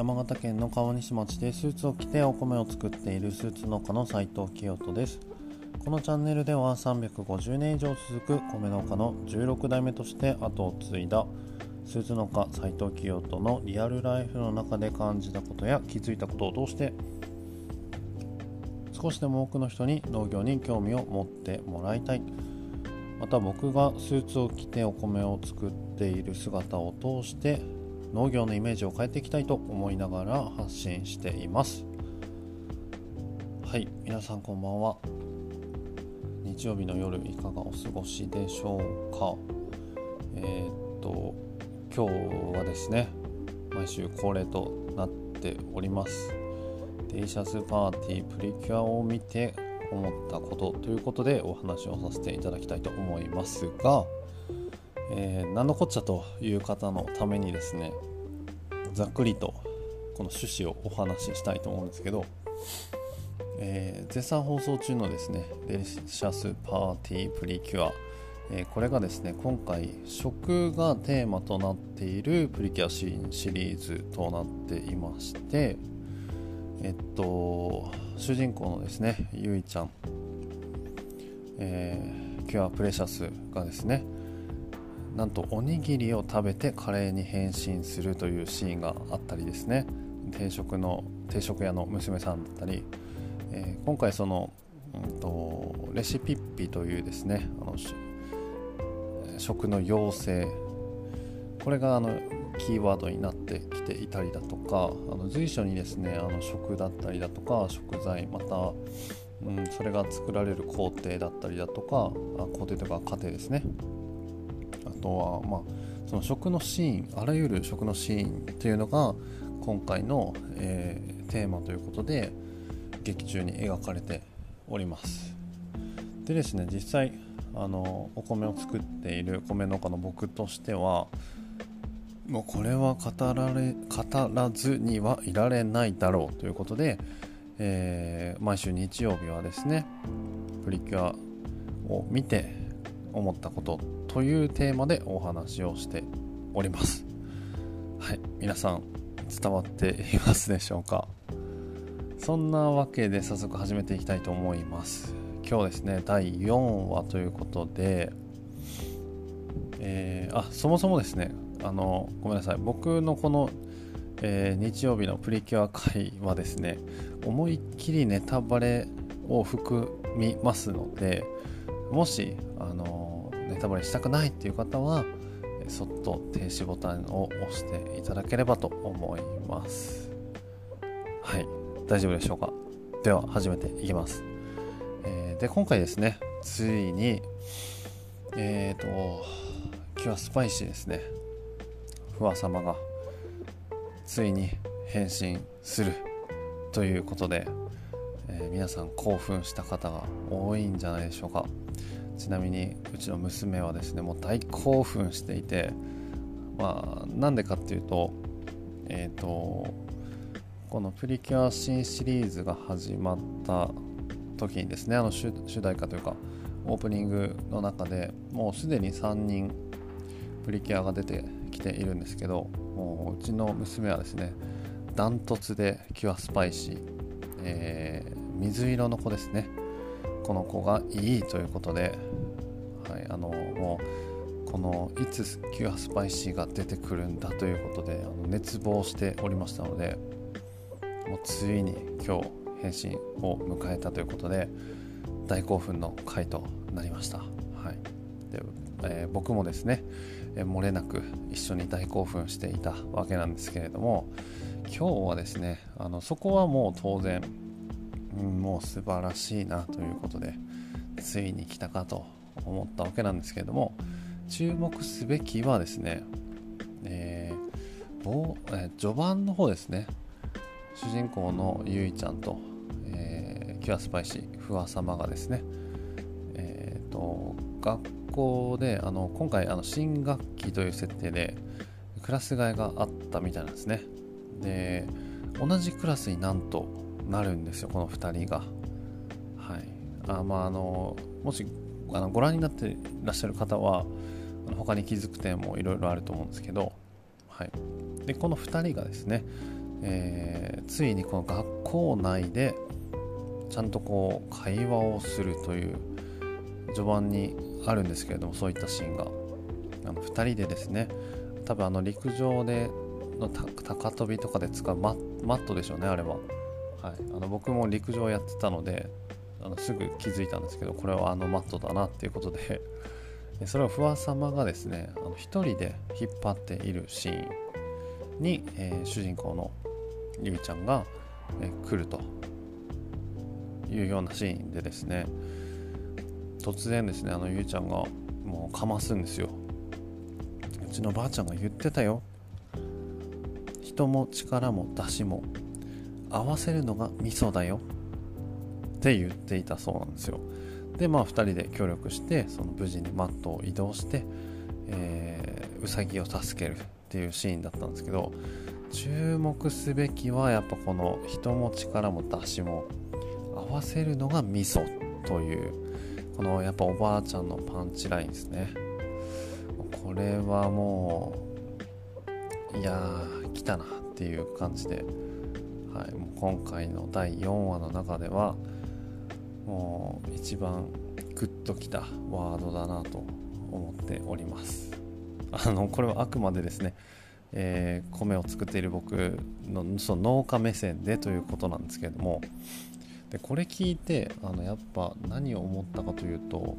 山形県の川西町でスーツを着てお米を作っているスーツ農家の斉藤清人です。このチャンネルでは350年以上続く米農家の16代目として後を継いだスーツ農家斉藤清人のリアルライフの中で感じたことや気づいたことを通して少しでも多くの人に農業に興味を持ってもらいたい。また僕がスーツを着てお米を作っている姿を通して農業のイメージを変えていきたいと思いながら発信しています。はい皆さんこんばんは。日曜日の夜いかがお過ごしでしょうか。えー、っと今日はですね毎週恒例となっております。T シャツパーティープリキュアを見て思ったことということでお話をさせていただきたいと思いますがえー、何のこっちゃという方のためにですねざっくりとこの趣旨をお話ししたいと思うんですけど、えー、絶賛放送中のですねデリシャスパーティープリキュア、えー、これがですね今回食がテーマとなっているプリキュアシーンシリーズとなっていましてえっと主人公のですねゆいちゃん、えー、キュアプレシャスがですねなんとおにぎりを食べてカレーに変身するというシーンがあったりですね。定食の定食屋の娘さんだったり、えー、今回その、うんと、レシピッピというですねあの食の妖精これがあのキーワードになってきていたりだとかあの随所にですねあの食だったりだとか食材また、うん、それが作られる工程だったりだとかあ工程とか過程ですね。とは、まあ、その食のシーンあらゆる食のシーンっていうのが今回の、えー、テーマということで劇中に描かれております。でですね実際あのお米を作っている米農家の僕としてはもうこれは語られ語らずにはいられないだろうということで、えー、毎週日曜日はですねプリキュアを見て思ったことというテーマでお話をしております。はい。皆さん伝わっていますでしょうか？そんなわけで早速始めていきたいと思います。今日ですね第4話ということでえー、あそもそもですねあのごめんなさい。僕のこの、えー、日曜日のプリキュア会はですね思いっきりネタバレを含みますのでもしあのネタバレしたくないっていう方はそっと停止ボタンを押していただければと思います。はい。大丈夫でしょうか？では始めていきます、えー、で今回ですねついにえっ、ー、と今日はスパイシーですね。不破様がついに変身する。ということで、えー、皆さん興奮した方が多いんじゃないでしょうか。ちなみにうちの娘はですねもう大興奮していてまあなんでかっていうとえっ、ー、とこのプリキュア新シリーズが始まった時にですねあの主題歌というかオープニングの中でもうすでに3人プリキュアが出てきているんですけどもううちの娘はですねダントツでキュアスパイシー、えー、水色の子ですね。この子がいいということで、はい、あのもうこのいつキュアスパイシーが出てくるんだということであの熱望しておりましたのでもうついに今日返信を迎えたということで大興奮の回となりました、はい。でえー、僕もですね、えー、漏れなく一緒に大興奮していたわけなんですけれども今日はですねあのそこはもう当然うん、もう素晴らしいなということでついに来たかと思ったわけなんですけれども注目すべきはですね、えーえー、序盤の方ですね。主人公のゆいちゃんと、えー、キュアスパイシー芙羽様がですね、えーと、学校であの今回あの新学期という設定でクラス替えがあったみたいなんですね。で同じクラスになんとなるんですよこの2人が。はい。あまああのもしあのご覧になっていらっしゃる方は他に気づく点もいろいろあると思うんですけど、はい、でこの2人がですねえー、ついにこの学校内でちゃんとこう会話をするという序盤にあるんですけれどもそういったシーンが。あの2人でですね多分あの陸上での高跳びとかで使うマットでしょうねあれは、はい、あの僕も陸上やってたのであのすぐ気づいたんですけどこれはあのマットだなっていうことで。それを不破様がですねあの1人で引っ張っているシーンに、えー、主人公のゆいちゃんが、えー、来るというようなシーンでですね突然ですねあのゆいちゃんがもうかますんですよ。うちのばあちゃんが言ってたよ。人も力も出しも合わせるのが味噌だよ。って言っていたそうなんですよ。でまあ2人で協力してその無事にマットを移動して、えー、ウサギを助けるっていうシーンだったんですけど注目すべきはやっぱこの人も力も出しも合わせるのが味噌というこのやっぱおばあちゃんのパンチラインですね。これはもういやー来たなっていう感じで、はい、もう今回の第4話の中では一番グッときたワードだなと思っております。あのこれはあくまでですね、えー、米を作っている僕のその農家目線でということなんですけれどもでこれ聞いてあのやっぱ何を思ったかというと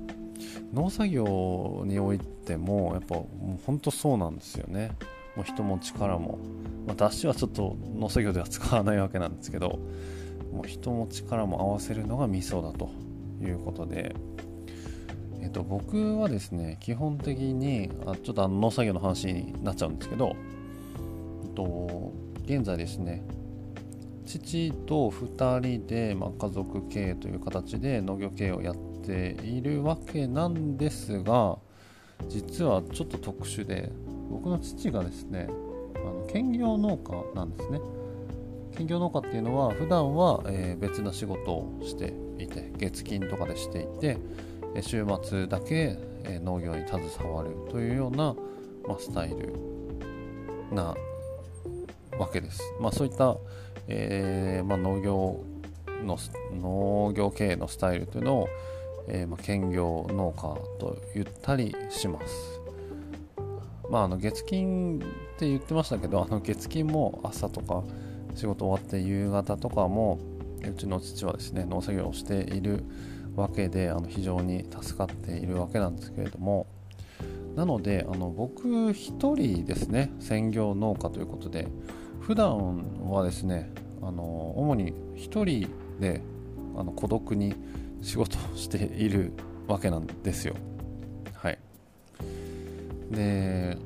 農作業においてもやっぱもう本当そうなんですよね。もう人も力も、まあ、はちょっと農作業では使わないわけなんですけどもう人も力も合わせるのが味噌だということで、えっと、僕はですね基本的にあちょっとあの農作業の話になっちゃうんですけど、えっと、現在ですね父と2人で、まあ、家族経営という形で農業経営をやっているわけなんですが実はちょっと特殊で僕の父がですねあの兼業農家なんですね。兼業農家っていうのは普段は、え、別な仕事をしていて月金とかでしていて週末だけ、え、農業に携わるというような、ま、スタイルなわけです。まあ、そういった、えー、まあ、農業の農業経営のスタイルというのを、えー、まあ、兼業農家と言ったりします。まあ、あの月金って言ってましたけどあの月金も朝とか仕事終わって夕方とかもうちの父はですね農作業をしているわけであの非常に助かっているわけなんですけれどもなのであの僕一人ですね専業農家ということで普段はですねあの主に一人であの孤独に仕事をしているわけなんですよ。はい。で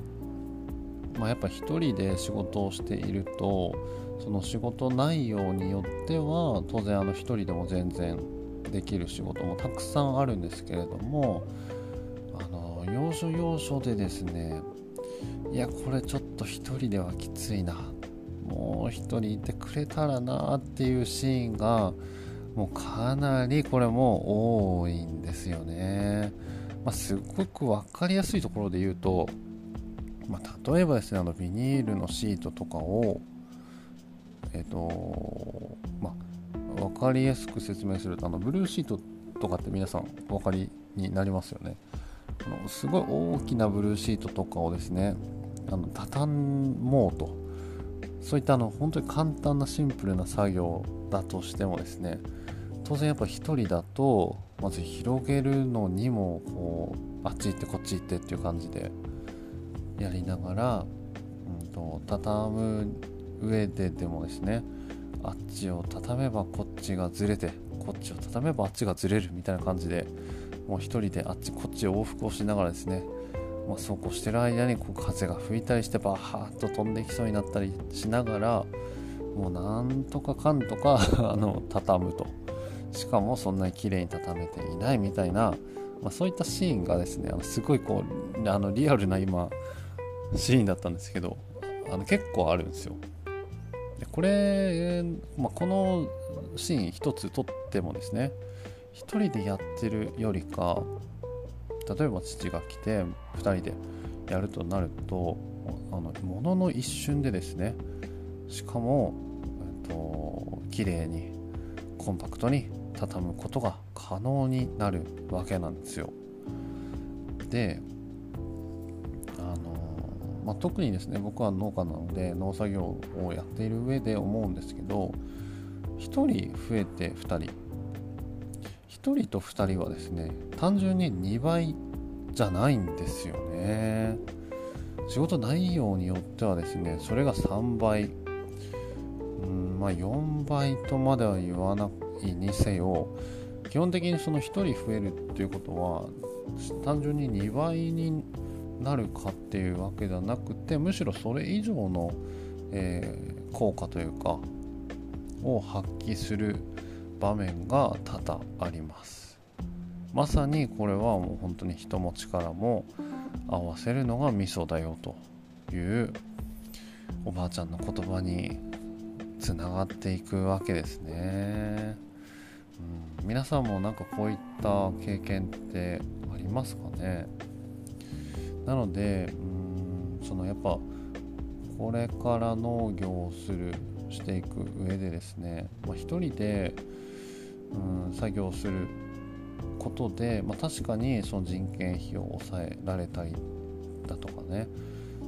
まあ、やっぱ一人で仕事をしているとその仕事内容によっては当然あの一人でも全然できる仕事もたくさんあるんですけれどもあの要所要所でですねいやこれちょっと一人ではきついなもう一人いてくれたらなっていうシーンがもうかなりこれも多いんですよね、まあ、すごく分かりやすいところで言うと、まあ、例えばですねあのビニールのシートとかをえっ、ー、とま分かりやすく説明するとあのブルーシートとかって皆さんお分かりになりますよね。あのすごい大きなブルーシートとかをですねあの畳もうと。そういったあの本当に簡単なシンプルな作業だとしてもですね当然やっぱ1人だとまず広げるのにもこうあっち行ってこっち行ってっていう感じでやりながら、うんと、畳む上ででもですね。あっちを畳めばこっちがずれてこっちを畳めばあっちがずれるみたいな感じでもう一人であっちこっち往復をしながらですね、まあ、そうこうしてる間にこう風が吹いたりしてバーッと飛んできそうになったりしながらもうなんとかかんとか あの畳むと。しかもそんなに綺麗に畳めていないみたいな、まあ、そういったシーンがですねあのすごいこうあのリアルな今シーンだったんですけどあの結構あるんですよ。これ、まあ、このシーン一つ撮ってもですね一人でやってるよりか例えば父が来て2人でやるとなるとあのものの一瞬でですねしかも、えっと、綺麗にコンパクトに畳むことが可能になるわけなんですよ。であの、まあ、特にですね僕は農家なので農作業をやっている上で思うんですけど1人増えて2人。1人と2人はですね単純に2倍じゃないんですよね。仕事内容によってはですねそれが3倍。うんまあ4倍とまでは言わないにせよ基本的にその1人増えるっていうことは単純に2倍になるかっていうわけではなくてむしろそれ以上の、えー、効果というかを発揮する場面が多々あります。まさにこれはもう本当に人も力も合わせるのがミソだよというおばあちゃんの言葉につながっていくわけですね、うん、皆さんもなんかこういった経験ってありますかね？なのでうんそのやっぱこれから農業をするしていく上でですね、まあ、一人でうん作業することで、まあ、確かにその人件費を抑えられたりだとかね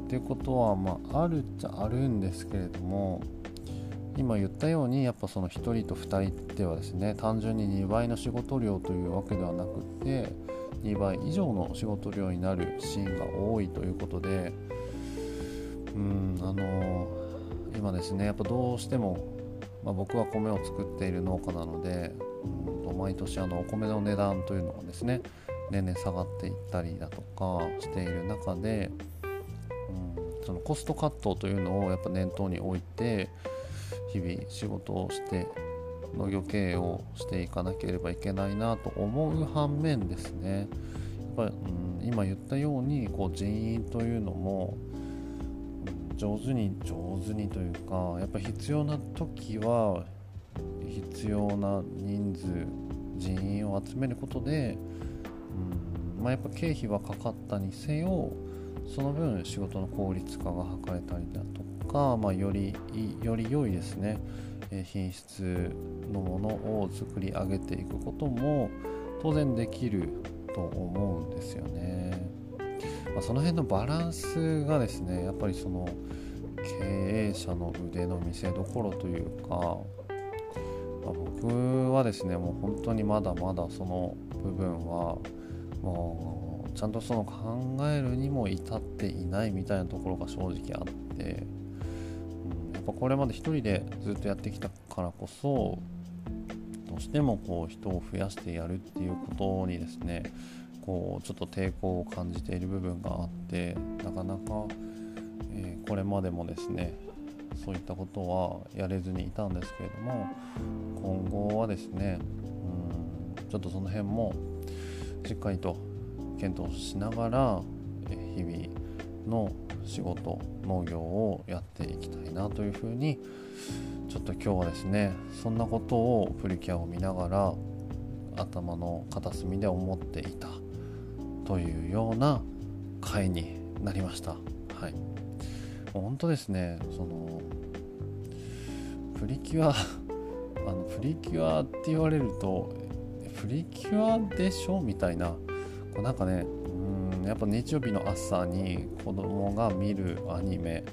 っていうことはまああるっちゃあるんですけれども今言ったようにやっぱその1人と2人ではですね単純に2倍の仕事量というわけではなくて2倍以上の仕事量になるシーンが多いということでうんあの、今ですねやっぱどうしても、まあ、僕は米を作っている農家なのでうんと毎年あのお米の値段というのがですね年々下がっていったりだとかしている中で、うん、そのコストカットというのをやっぱ念頭に置いて日々仕事をして農業経営をしていかなければいけないなと思う反面ですね。やっぱり、うん、今言ったようにこう人員というのも上手に上手にというかやっぱ必要な時は必要な人数人員を集めることで、うんまあ、やっぱ経費はかかったにせよその分仕事の効率化が図れたりだとか、まあ、よりより良いですね品質のものを作り上げていくことも当然できると思うんですよね。まあ、その辺のバランスがですねやっぱりその経営者の腕の見せ所というか、まあ、僕はですねもう本当にまだまだその部分はもうちゃんとその考えるにも至っていないみたいなところが正直あってぱこれまで1人でずっとやってきたからこそどうしてもこう人を増やしてやるっていうことにですねこうちょっと抵抗を感じている部分があってなかなか、えー、これまでもですねそういったことはやれずにいたんですけれども今後はですねうんちょっとその辺もしっかりと検討しながら日々の仕事農業をやっていきたいなというふうにちょっと今日はですねそんなことをプリキュアを見ながら頭の片隅で思っていたというような回になりました。はい。もう本当ですねそのプリキュアあのプリキュアって言われるとプリキュアでしょみたいなこうなんかねやっぱ日曜日の朝に子供が見るアニメ、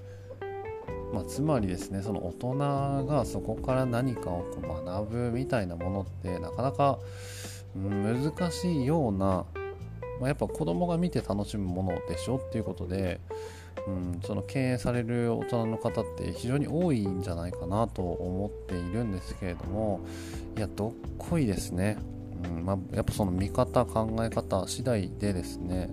まあ、つまりですねその大人がそこから何かをこう学ぶみたいなものってなかなか難しいような、まあ、やっぱ子供が見て楽しむものでしょっていうことで、うん、その敬遠される大人の方って非常に多いんじゃないかなと思っているんですけれどもいやどっこいですね、うんまあ、やっぱその見方考え方次第でですね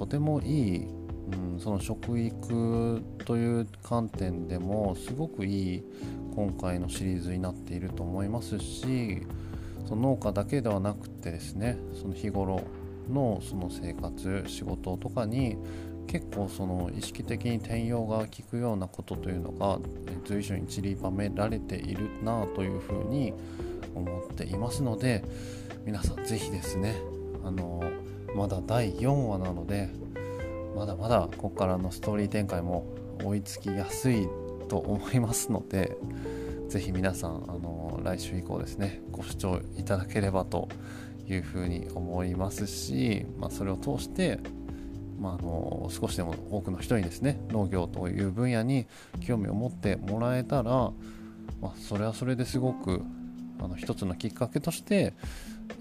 とてもいい、うん、その食育という観点でもすごくいい今回のシリーズになっていると思いますしその農家だけではなくてですねその日頃のその生活仕事とかに結構その意識的に転用が効くようなことというのが随所に散りばめられているなというふうに思っていますので皆さん是非ですねあのまだ第4話なのでまだまだここからのストーリー展開も追いつきやすいと思いますのでぜひ皆さんあの来週以降ですねご視聴いただければというふうに思いますし、まあ、それを通してまあ、あの少しでも多くの人にですね農業という分野に興味を持ってもらえたら、まあ、それはそれですごくあの一つのきっかけとして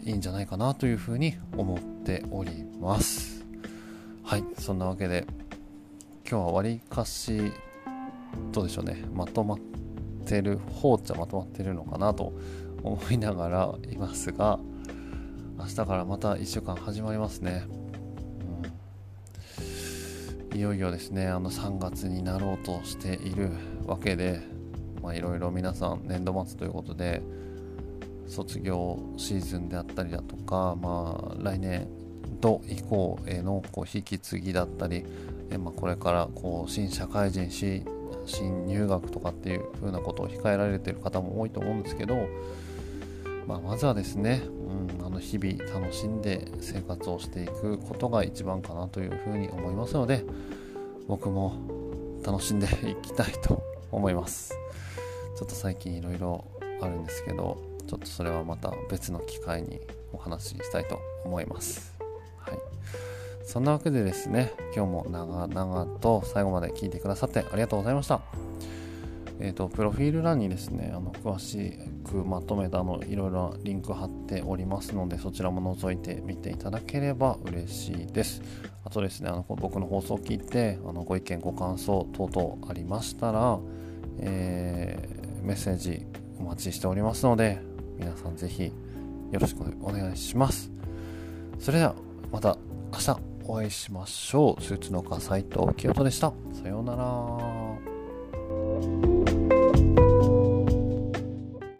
いいんじゃないかなというふうに思っております。はいそんなわけで今日はわりかしどうでしょうね。まとまってる方っちゃまとまってるのかなと思いながらいますが明日からまた1週間始まりますね。いよいよですねあの3月になろうとしているわけでいろいろ皆さん年度末ということで卒業シーズンであったりだとか、まあ、来年度以降へのこう引き継ぎだったり、えまあ、これからこう新社会人新新入学とかっていう風なことを控えられている方も多いと思うんですけど、まあ、まずはですね、うん、あの日々楽しんで生活をしていくことが一番かなというふうに思いますので僕も楽しんでいきたいと思います。ちょっと最近いろいろあるんですけどちょっとそれはまた別の機会にお話ししたいと思います。はい。そんなわけでですね今日も長々と最後まで聞いてくださってありがとうございました。えーと、プロフィール欄にですねあの詳しくまとめたのいろいろリンク貼っておりますのでそちらも覗いてみていただければ嬉しいです。あとですねあの僕の放送を聞いてあのご意見ご感想等々ありましたら、えー、メッセージお待ちしておりますので皆さんぜひよろしくお願いします。それではまた明日お会いしましょう。スーツの家斉藤清人でした。さようなら。